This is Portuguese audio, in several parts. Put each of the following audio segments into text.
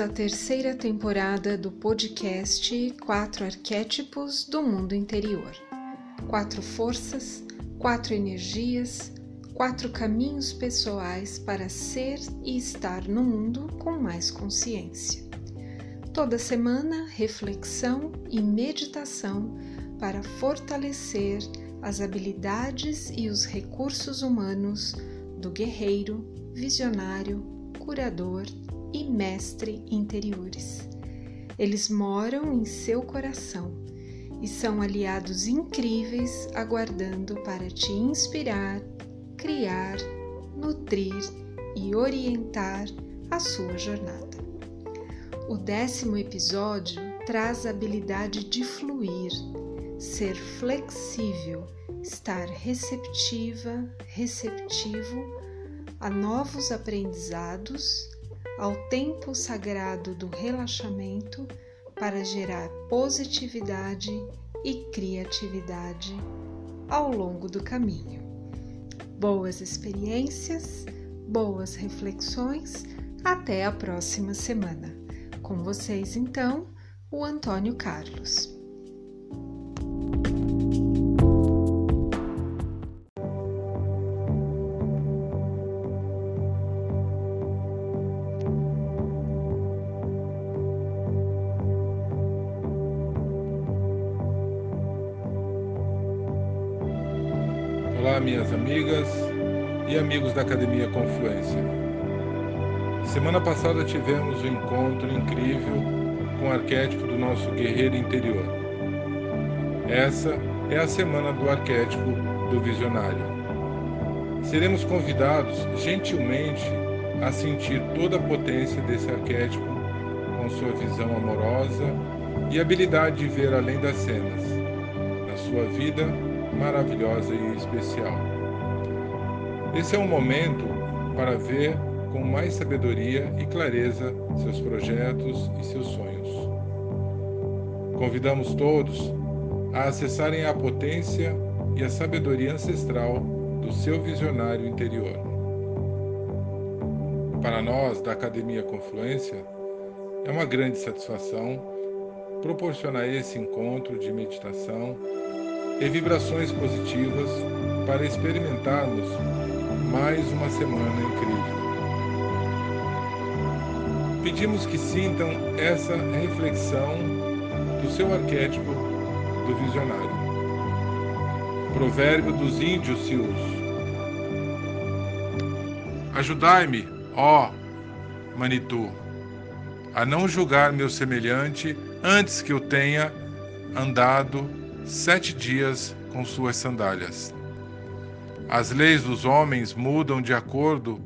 À terceira temporada do podcast Quatro Arquétipos do Mundo Interior. Quatro forças, quatro energias, quatro caminhos pessoais para ser e estar no mundo com mais consciência. Toda semana, reflexão e meditação para fortalecer as habilidades e os recursos humanos do guerreiro, visionário, curador e mestre interiores. Eles moram em seu coração e são aliados incríveis aguardando para te inspirar, criar, nutrir e orientar a sua jornada. O décimo episódio traz a habilidade de fluir, ser flexível, estar receptiva, receptivo a novos aprendizados ao tempo sagrado do relaxamento para gerar positividade e criatividade ao longo do caminho. Boas experiências, boas reflexões, até a próxima semana. Com vocês, então, o Antônio Carlos. Olá, minhas amigas e amigos da Academia Confluência. Semana passada tivemos um encontro incrível com o arquétipo do nosso guerreiro interior. Essa é a semana do arquétipo do visionário. Seremos convidados gentilmente a sentir toda a potência desse arquétipo com sua visão amorosa e habilidade de ver além das cenas, na sua vida maravilhosa e especial. Esse é um momento para ver com mais sabedoria e clareza seus projetos e seus sonhos. Convidamos todos a acessarem a potência e a sabedoria ancestral do seu visionário interior. Para nós da Academia Confluência, é uma grande satisfação proporcionar esse encontro de meditação e vibrações positivas para experimentarmos mais uma semana incrível. Pedimos que sintam essa reflexão do seu arquétipo do visionário. Provérbio dos índios Sius. Ajudai-me, ó Manitu, a não julgar meu semelhante antes que eu tenha andado sete dias com suas sandálias. As leis dos homens mudam de acordo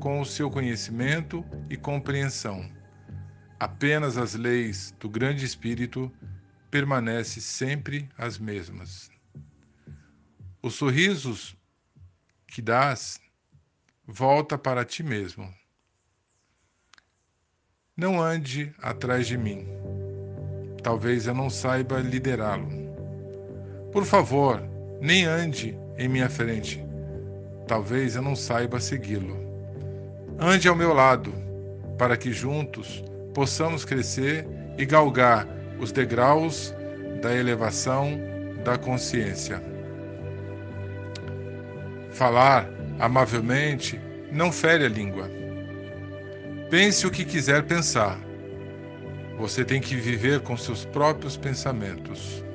com o seu conhecimento e compreensão. Apenas as leis do Grande Espírito permanecem sempre as mesmas. Os sorrisos que dás volta para ti mesmo. Não ande atrás de mim. Talvez eu não saiba liderá-lo. Por favor, nem ande em minha frente. Talvez eu não saiba segui-lo. Ande ao meu lado, para que juntos possamos crescer e galgar os degraus da elevação da consciência. Falar amavelmente não fere a língua. Pense o que quiser pensar. Você tem que viver com seus próprios pensamentos.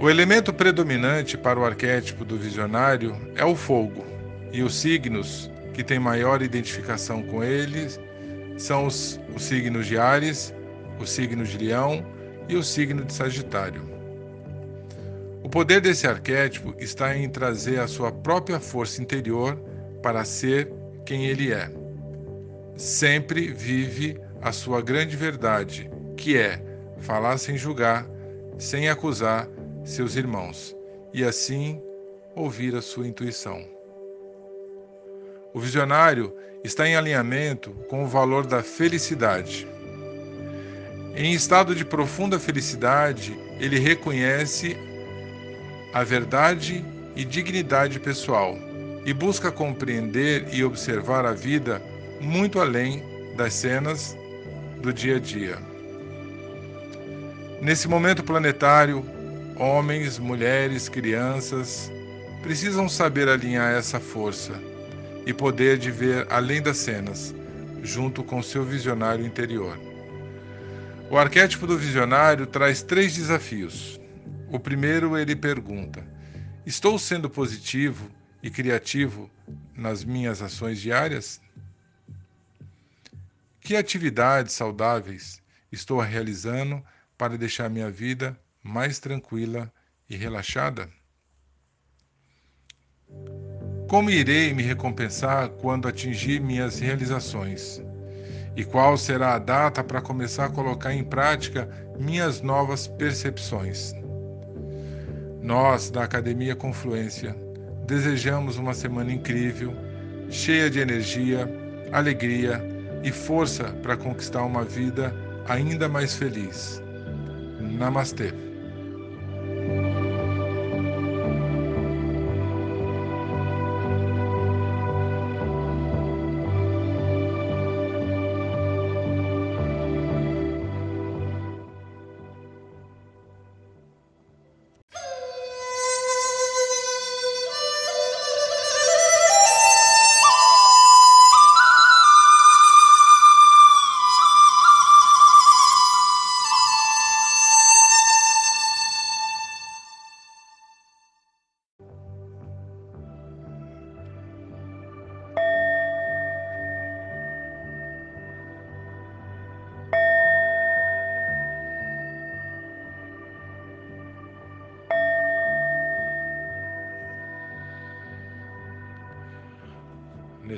O elemento predominante para o arquétipo do visionário é o fogo, e os signos que têm maior identificação com eles são os, os signos de Ares, o signo de Leão e o signo de Sagitário. O poder desse arquétipo está em trazer a sua própria força interior para ser quem ele é. Sempre vive a sua grande verdade, que é falar sem julgar, sem acusar seus irmãos e assim ouvir a sua intuição. O visionário está em alinhamento com o valor da felicidade. Em estado de profunda felicidade, ele reconhece a verdade e dignidade pessoal e busca compreender e observar a vida muito além das cenas do dia a dia. Nesse momento planetário, homens, mulheres, crianças precisam saber alinhar essa força e poder de ver além das cenas, junto com seu visionário interior. O arquétipo do visionário traz três desafios. O primeiro, ele pergunta: Estou sendo positivo e criativo nas minhas ações diárias? Que atividades saudáveis estou realizando para deixar minha vida mais tranquila e relaxada? Como irei me recompensar quando atingir minhas realizações? E qual será a data para começar a colocar em prática minhas novas percepções? Nós, da Academia Confluência, desejamos uma semana incrível, cheia de energia, alegria e força para conquistar uma vida ainda mais feliz. Namastê.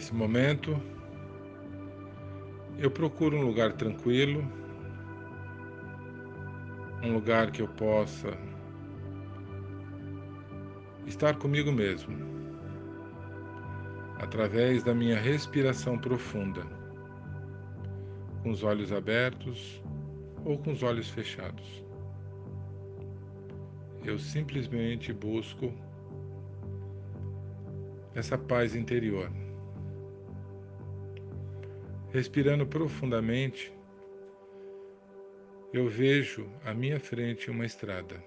Nesse momento, eu procuro um lugar tranquilo, um lugar que eu possa estar comigo mesmo, através da minha respiração profunda, com os olhos abertos ou com os olhos fechados. Eu simplesmente busco essa paz interior. Respirando profundamente, eu vejo à minha frente uma estrada.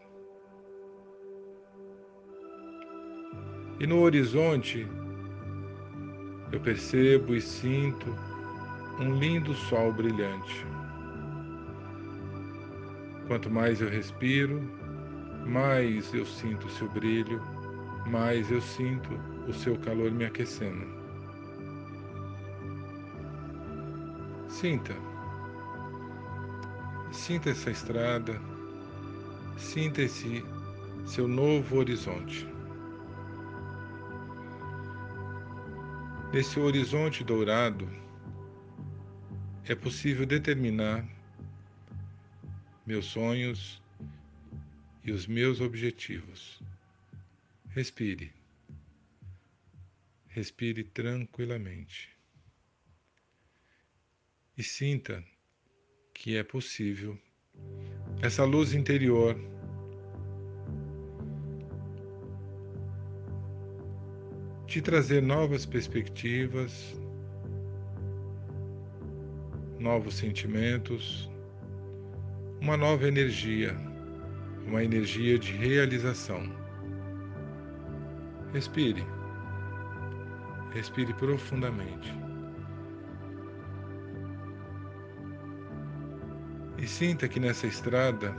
E no horizonte, eu percebo e sinto um lindo sol brilhante. Quanto mais eu respiro, mais eu sinto o seu brilho, mais eu sinto o seu calor me aquecendo. Sinta. Sinta essa estrada. Sinta esse seu novo horizonte. Nesse horizonte dourado, é possível determinar meus sonhos e os meus objetivos. Respire. Respire tranquilamente e sinta que é possível essa luz interior te trazer novas perspectivas, novos sentimentos, uma nova energia, uma energia de realização. Respire. Respire profundamente. E sinta que nessa estrada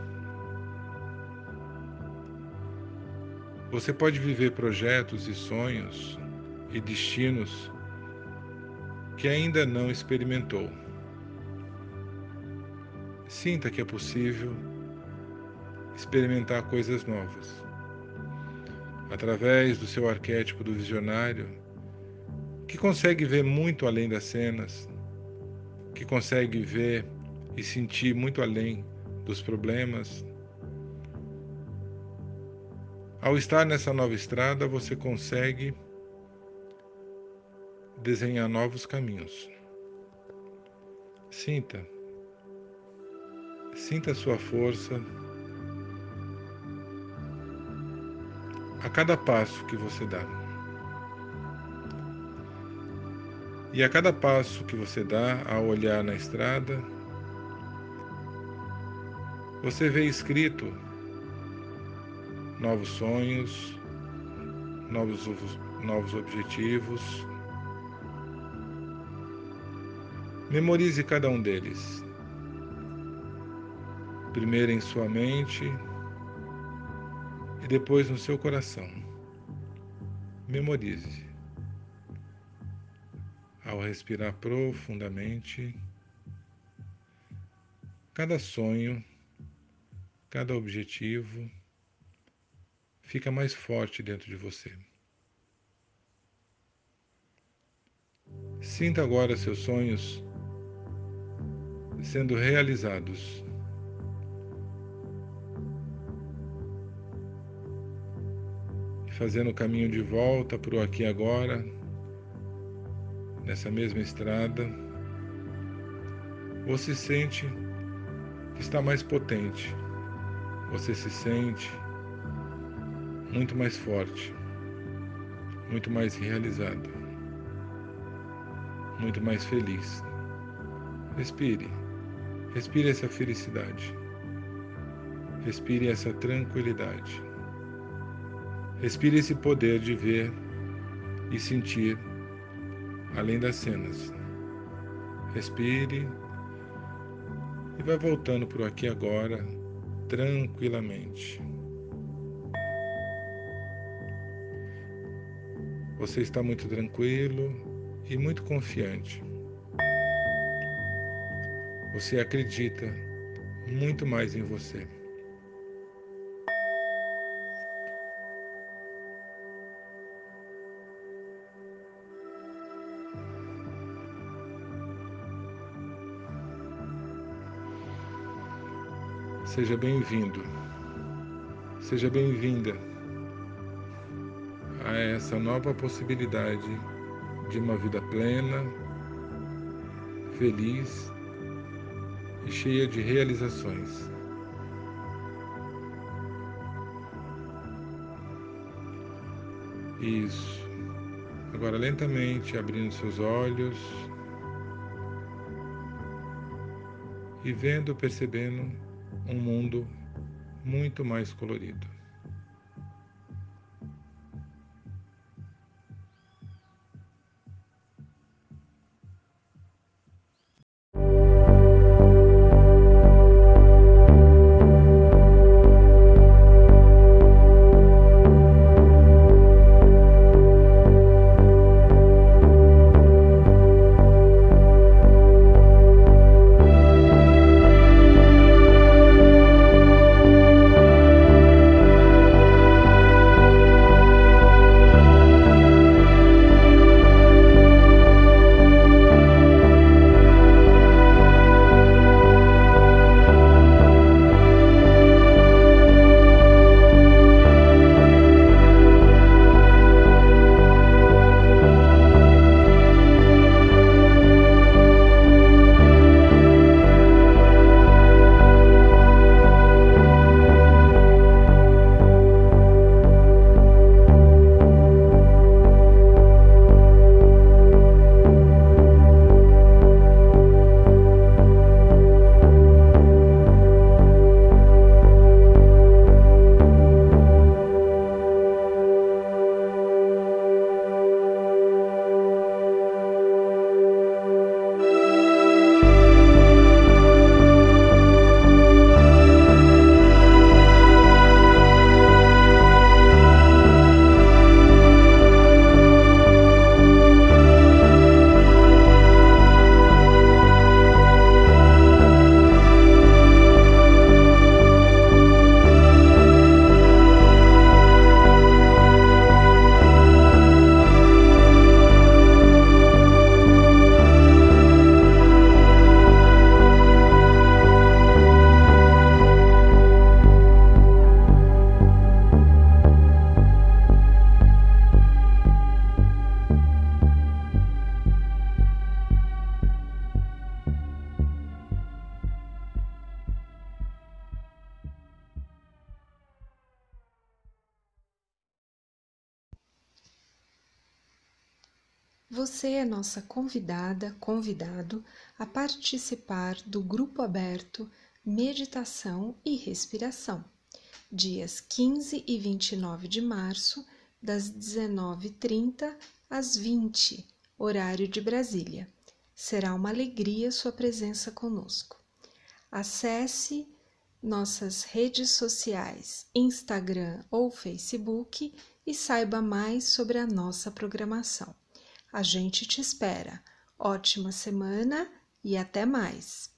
você pode viver projetos e sonhos e destinos que ainda não experimentou. Sinta que é possível experimentar coisas novas. Através do seu arquétipo do visionário, que consegue ver muito além das cenas, que consegue ver e sentir muito além dos problemas. Ao estar nessa nova estrada, você consegue desenhar novos caminhos. Sinta, sinta a sua força a cada passo que você dá. E a cada passo que você dá ao olhar na estrada, você vê escrito novos sonhos, novos, novos objetivos. Memorize cada um deles. Primeiro em sua mente e depois no seu coração. Memorize. Ao respirar profundamente, cada sonho, cada objetivo fica mais forte dentro de você. Sinta agora seus sonhos sendo realizados. fazendo o caminho de volta para o aqui e agora, nessa mesma estrada, você sente que está mais potente, você se sente muito mais forte, muito mais realizado, muito mais feliz. Respire, respire essa felicidade, respire essa tranquilidade. Respire esse poder de ver e sentir além das cenas. Respire e vai voltando por aqui agora tranquilamente. Você está muito tranquilo e muito confiante. Você acredita muito mais em você. Seja bem-vindo, seja bem-vinda a essa nova possibilidade de uma vida plena, feliz e cheia de realizações. Isso. Agora lentamente abrindo seus olhos e vendo, percebendo um mundo muito mais colorido. Você é nossa convidada, convidado a participar do grupo aberto Meditação e Respiração, dias 15 e 29 de março, das 19h30 às 20 horário de Brasília. Será uma alegria sua presença conosco. Acesse nossas redes sociais, Instagram ou Facebook e saiba mais sobre a nossa programação. A gente te espera. Ótima semana e até mais!